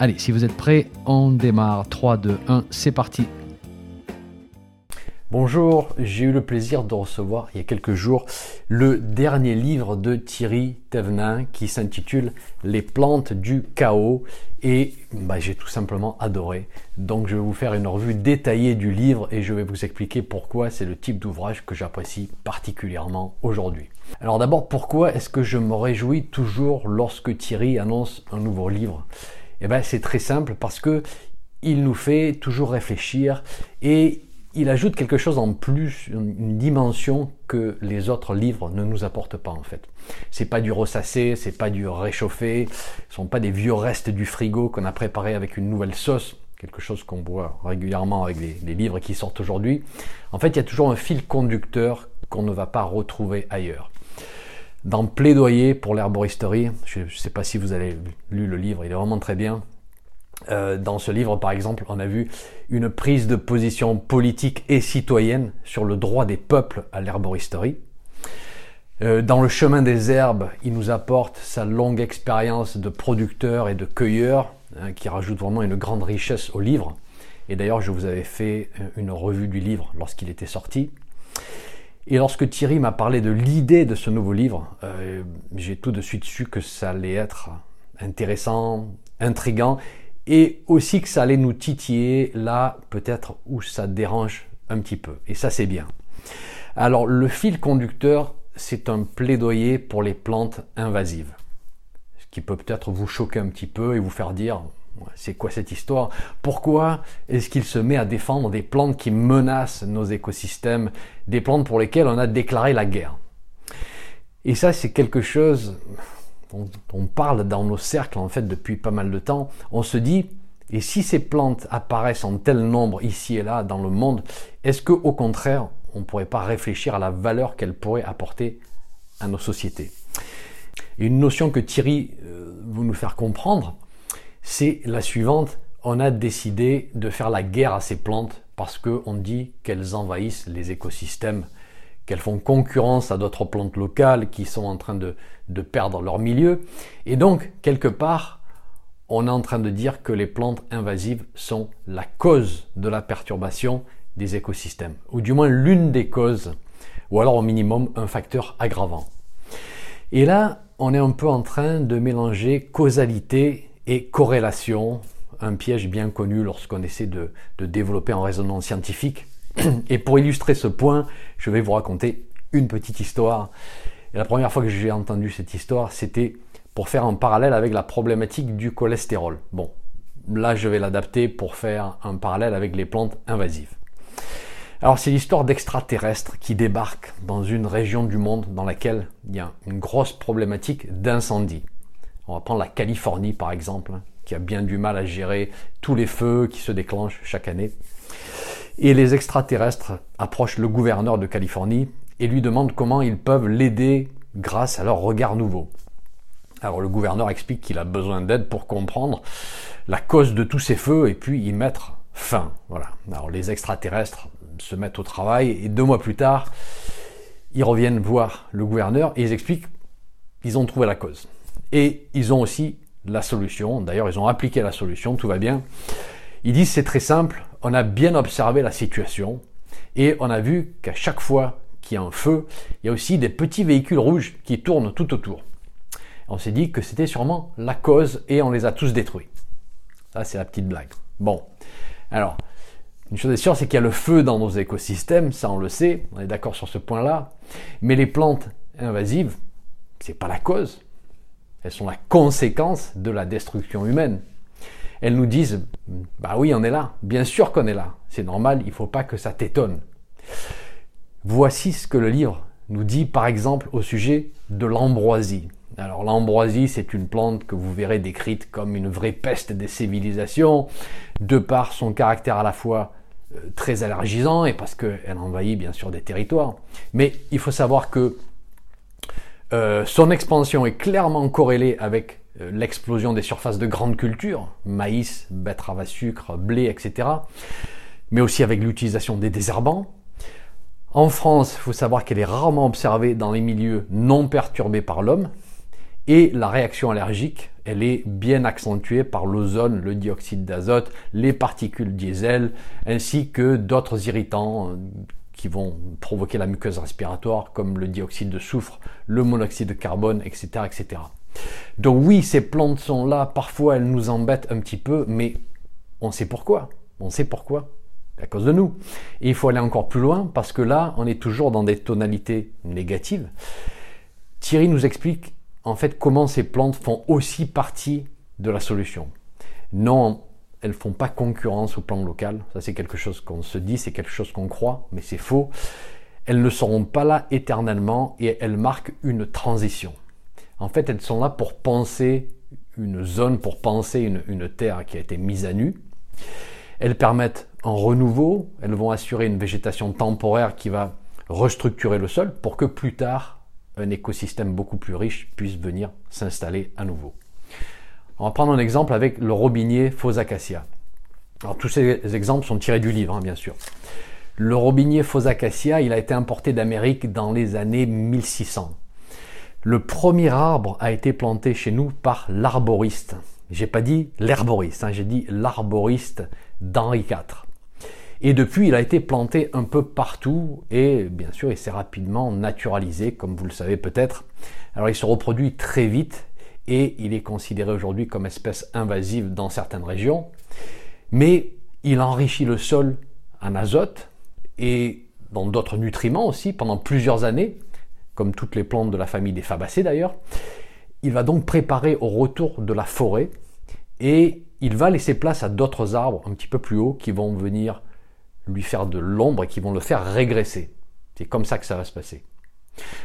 Allez, si vous êtes prêts, on démarre. 3, 2, 1, c'est parti. Bonjour, j'ai eu le plaisir de recevoir il y a quelques jours le dernier livre de Thierry Thévenin qui s'intitule Les plantes du chaos et bah, j'ai tout simplement adoré. Donc je vais vous faire une revue détaillée du livre et je vais vous expliquer pourquoi c'est le type d'ouvrage que j'apprécie particulièrement aujourd'hui. Alors d'abord, pourquoi est-ce que je me réjouis toujours lorsque Thierry annonce un nouveau livre? Eh ben, c'est très simple parce que il nous fait toujours réfléchir et il ajoute quelque chose en plus, une dimension que les autres livres ne nous apportent pas en fait. C'est pas du ressassé, c'est pas du réchauffé, ce sont pas des vieux restes du frigo qu'on a préparé avec une nouvelle sauce, quelque chose qu'on voit régulièrement avec les livres qui sortent aujourd'hui. En fait, il y a toujours un fil conducteur qu'on ne va pas retrouver ailleurs dans Plaidoyer pour l'herboristerie. Je ne sais pas si vous avez lu le livre, il est vraiment très bien. Euh, dans ce livre, par exemple, on a vu une prise de position politique et citoyenne sur le droit des peuples à l'herboristerie. Euh, dans le chemin des herbes, il nous apporte sa longue expérience de producteur et de cueilleur, hein, qui rajoute vraiment une grande richesse au livre. Et d'ailleurs, je vous avais fait une revue du livre lorsqu'il était sorti. Et lorsque Thierry m'a parlé de l'idée de ce nouveau livre, euh, j'ai tout de suite su que ça allait être intéressant, intrigant, et aussi que ça allait nous titiller là peut-être où ça dérange un petit peu. Et ça c'est bien. Alors le fil conducteur, c'est un plaidoyer pour les plantes invasives. Ce qui peut peut-être vous choquer un petit peu et vous faire dire c'est quoi cette histoire? Pourquoi est-ce qu'il se met à défendre des plantes qui menacent nos écosystèmes, des plantes pour lesquelles on a déclaré la guerre? Et ça, c'est quelque chose dont on parle dans nos cercles en fait depuis pas mal de temps. On se dit, et si ces plantes apparaissent en tel nombre ici et là dans le monde, est-ce que au contraire, on ne pourrait pas réfléchir à la valeur qu'elles pourraient apporter à nos sociétés? Une notion que Thierry euh, veut nous faire comprendre, c'est la suivante. On a décidé de faire la guerre à ces plantes parce qu'on dit qu'elles envahissent les écosystèmes, qu'elles font concurrence à d'autres plantes locales qui sont en train de, de perdre leur milieu. Et donc, quelque part, on est en train de dire que les plantes invasives sont la cause de la perturbation des écosystèmes, ou du moins l'une des causes, ou alors au minimum un facteur aggravant. Et là, on est un peu en train de mélanger causalité et corrélation, un piège bien connu lorsqu'on essaie de, développer un raisonnement scientifique. Et pour illustrer ce point, je vais vous raconter une petite histoire. Et la première fois que j'ai entendu cette histoire, c'était pour faire un parallèle avec la problématique du cholestérol. Bon, là je vais l'adapter pour faire un parallèle avec les plantes invasives. Alors c'est l'histoire d'extraterrestres qui débarquent dans une région du monde dans laquelle il y a une grosse problématique d'incendie. On va prendre la Californie par exemple, hein, qui a bien du mal à gérer tous les feux qui se déclenchent chaque année. Et les extraterrestres approchent le gouverneur de Californie et lui demandent comment ils peuvent l'aider grâce à leur regard nouveau. Alors le gouverneur explique qu'il a besoin d'aide pour comprendre la cause de tous ces feux et puis y mettre fin. Voilà. Alors les extraterrestres se mettent au travail et deux mois plus tard, ils reviennent voir le gouverneur et ils expliquent qu'ils ont trouvé la cause. Et ils ont aussi la solution. D'ailleurs, ils ont appliqué la solution, tout va bien. Ils disent c'est très simple, on a bien observé la situation et on a vu qu'à chaque fois qu'il y a un feu, il y a aussi des petits véhicules rouges qui tournent tout autour. On s'est dit que c'était sûrement la cause et on les a tous détruits. Ça, c'est la petite blague. Bon. Alors, une chose est sûre, c'est qu'il y a le feu dans nos écosystèmes, ça on le sait, on est d'accord sur ce point-là. Mais les plantes invasives, c'est pas la cause. Elles sont la conséquence de la destruction humaine. Elles nous disent, bah oui, on est là, bien sûr qu'on est là, c'est normal, il ne faut pas que ça t'étonne. Voici ce que le livre nous dit par exemple au sujet de l'ambroisie. Alors l'ambroisie, c'est une plante que vous verrez décrite comme une vraie peste des civilisations, de par son caractère à la fois euh, très allergisant et parce qu'elle envahit bien sûr des territoires. Mais il faut savoir que euh, son expansion est clairement corrélée avec euh, l'explosion des surfaces de grandes cultures, maïs, betterave à sucre, blé, etc. Mais aussi avec l'utilisation des désherbants. En France, il faut savoir qu'elle est rarement observée dans les milieux non perturbés par l'homme. Et la réaction allergique, elle est bien accentuée par l'ozone, le dioxyde d'azote, les particules diesel, ainsi que d'autres irritants qui vont provoquer la muqueuse respiratoire, comme le dioxyde de soufre, le monoxyde de carbone, etc., etc. Donc oui, ces plantes sont là, parfois elles nous embêtent un petit peu, mais on sait pourquoi. On sait pourquoi. À cause de nous. Et il faut aller encore plus loin parce que là, on est toujours dans des tonalités négatives. Thierry nous explique en fait comment ces plantes font aussi partie de la solution. Non, elles ne font pas concurrence au plan local. Ça, c'est quelque chose qu'on se dit, c'est quelque chose qu'on croit, mais c'est faux. Elles ne seront pas là éternellement et elles marquent une transition. En fait, elles sont là pour penser une zone, pour penser une, terre qui a été mise à nu. Elles permettent un renouveau, elles vont assurer une végétation temporaire qui va restructurer le sol pour que plus tard, un écosystème beaucoup plus riche puisse venir s'installer à nouveau. On va prendre un exemple avec le robinier faux acacia. Alors tous ces exemples sont tirés du livre, hein, bien sûr. Le robinier faux acacia, il a été importé d'Amérique dans les années 1600. Le premier arbre a été planté chez nous par l'arboriste. J'ai pas dit l'herboriste, hein, j'ai dit l'arboriste d'Henri IV. Et depuis, il a été planté un peu partout et bien sûr, il s'est rapidement naturalisé, comme vous le savez peut-être. Alors, il se reproduit très vite et il est considéré aujourd'hui comme espèce invasive dans certaines régions. Mais il enrichit le sol en azote et dans d'autres nutriments aussi pendant plusieurs années comme toutes les plantes de la famille des fabacées d'ailleurs. Il va donc préparer au retour de la forêt et il va laisser place à d'autres arbres un petit peu plus hauts qui vont venir lui faire de l'ombre et qui vont le faire régresser. C'est comme ça que ça va se passer.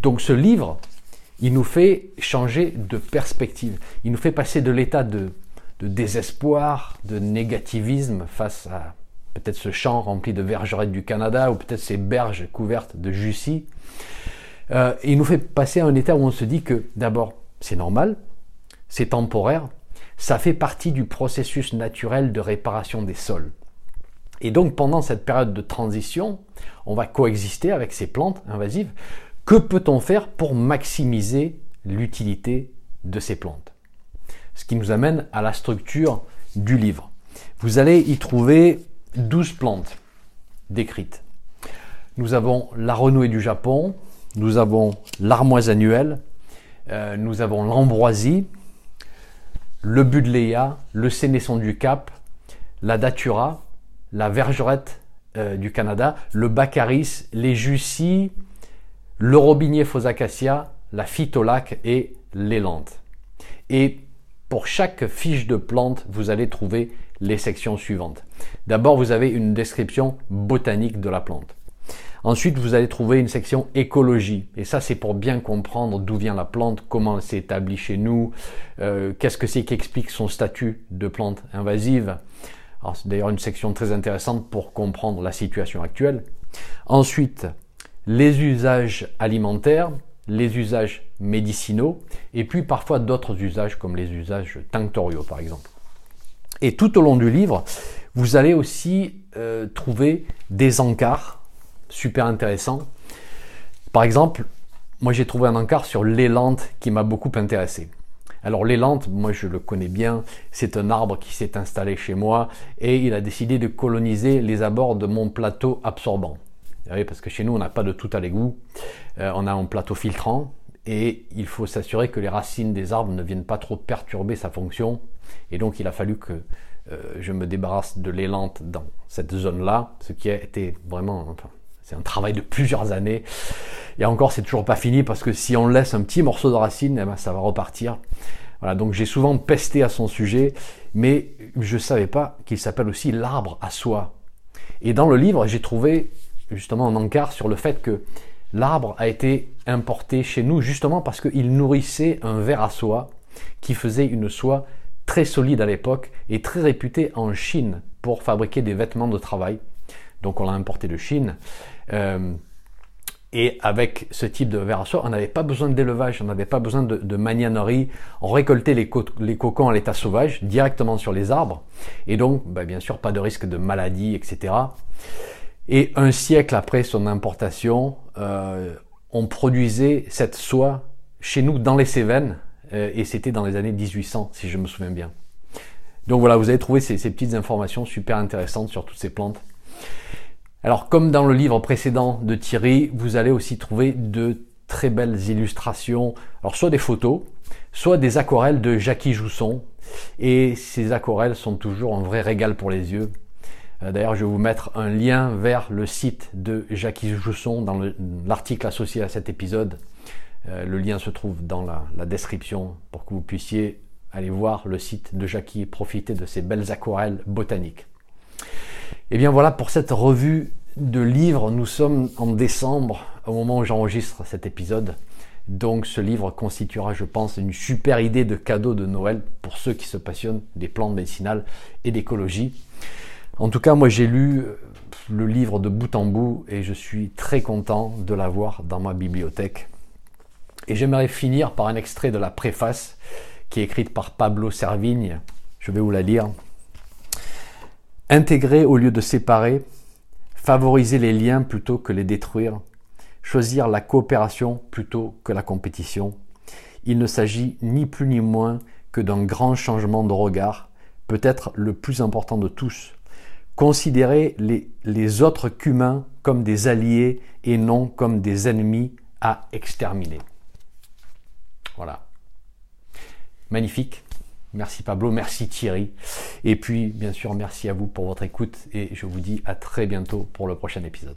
Donc ce livre, il nous fait changer de perspective. Il nous fait passer de l'état de, désespoir, de négativisme face à peut-être ce champ rempli de vergerettes du Canada ou peut-être ces berges couvertes de Jussie, euh, il nous fait passer à un état où on se dit que d'abord, c'est normal, c'est temporaire, ça fait partie du processus naturel de réparation des sols. Et donc pendant cette période de transition, on va coexister avec ces plantes invasives. Que peut-on faire pour maximiser l'utilité de ces plantes? Ce qui nous amène à la structure du livre. Vous allez y trouver 12 plantes décrites. Nous avons la renouée du Japon, nous avons l'armoise annuelle, euh, nous avons l'ambroisie, le budléa, le sénesson du Cap, la datura, la vergerette euh, du Canada, le baccharis, les jussies, le robinier faux acacia, la phytolac et l'élante. Et pour chaque fiche de plante, vous allez trouver les sections suivantes. D'abord, vous avez une description botanique de la plante. Ensuite, vous allez trouver une section écologie. Et ça, c'est pour bien comprendre d'où vient la plante, comment elle s'est établie chez nous, euh, qu'est-ce que c'est qui explique son statut de plante invasive. c'est d'ailleurs une section très intéressante pour comprendre la situation actuelle. Ensuite, les usages alimentaires, les usages médicinaux, et puis parfois d'autres usages comme les usages tinctoriaux par exemple. Et tout au long du livre, vous allez aussi euh, trouver des encarts super intéressant. Par exemple, moi j'ai trouvé un encart sur l'élante qui m'a beaucoup intéressé. Alors l'élante, moi je le connais bien, c'est un arbre qui s'est installé chez moi et il a décidé de coloniser les abords de mon plateau absorbant. Oui, parce que chez nous on n'a pas de tout à l'égout, euh, on a un plateau filtrant et il faut s'assurer que les racines des arbres ne viennent pas trop perturber sa fonction. Et donc il a fallu que euh, je me débarrasse de l'élante dans cette zone-là, ce qui a été vraiment, enfin, c'est un travail de plusieurs années. Et encore, c'est toujours pas fini parce que si on laisse un petit morceau de racine, eh ben, ça va repartir. Voilà, donc j'ai souvent pesté à son sujet, mais je ne savais pas qu'il s'appelle aussi l'arbre à soie. Et dans le livre, j'ai trouvé justement un encart sur le fait que l'arbre a été importé chez nous justement parce qu'il nourrissait un ver à soie qui faisait une soie très solide à l'époque et très réputée en Chine pour fabriquer des vêtements de travail. Donc on l'a importé de Chine. Euh, et avec ce type de verre à soie, on n'avait pas besoin d'élevage, on n'avait pas besoin de, de. On récoltait les, les cocons à l'état sauvage directement sur les arbres. Et donc, bah, bien sûr, pas de risque de maladie, etc. Et un siècle après son importation, euh, on produisait cette soie chez nous dans les Cévennes. Euh, et c'était dans les années 1800, si je me souviens bien. Donc voilà, vous avez trouvé ces, ces petites informations super intéressantes sur toutes ces plantes. Alors comme dans le livre précédent de Thierry, vous allez aussi trouver de très belles illustrations, alors soit des photos, soit des aquarelles de Jackie Jousson. Et ces aquarelles sont toujours un vrai régal pour les yeux. Euh, d'ailleurs, je vais vous mettre un lien vers le site de Jackie Jousson dans l'article associé à cet épisode. Euh, le lien se trouve dans la, description pour que vous puissiez aller voir le site de Jackie et profiter de ces belles aquarelles botaniques. Et eh bien voilà pour cette revue de livres. Nous sommes en décembre au moment où j'enregistre cet épisode. Donc ce livre constituera, je pense, une super idée de cadeau de Noël pour ceux qui se passionnent des plantes médicinales et d'écologie. En tout cas, moi j'ai lu euh, le livre de bout en bout et je suis très content de l'avoir dans ma bibliothèque. Et j'aimerais finir par un extrait de la préface qui est écrite par Pablo Servigne. Je vais vous la lire. Intégrer au lieu de séparer, favoriser les liens plutôt que les détruire, choisir la coopération plutôt que la compétition. Il ne s'agit ni plus ni moins que d'un grand changement de regard, peut-être le plus important de tous. Considérer les, autres qu'humains comme des alliés et non comme des ennemis à exterminer. Voilà. Magnifique. Merci Pablo, merci Thierry. Et puis, bien sûr, merci à vous pour votre écoute et je vous dis à très bientôt pour le prochain épisode.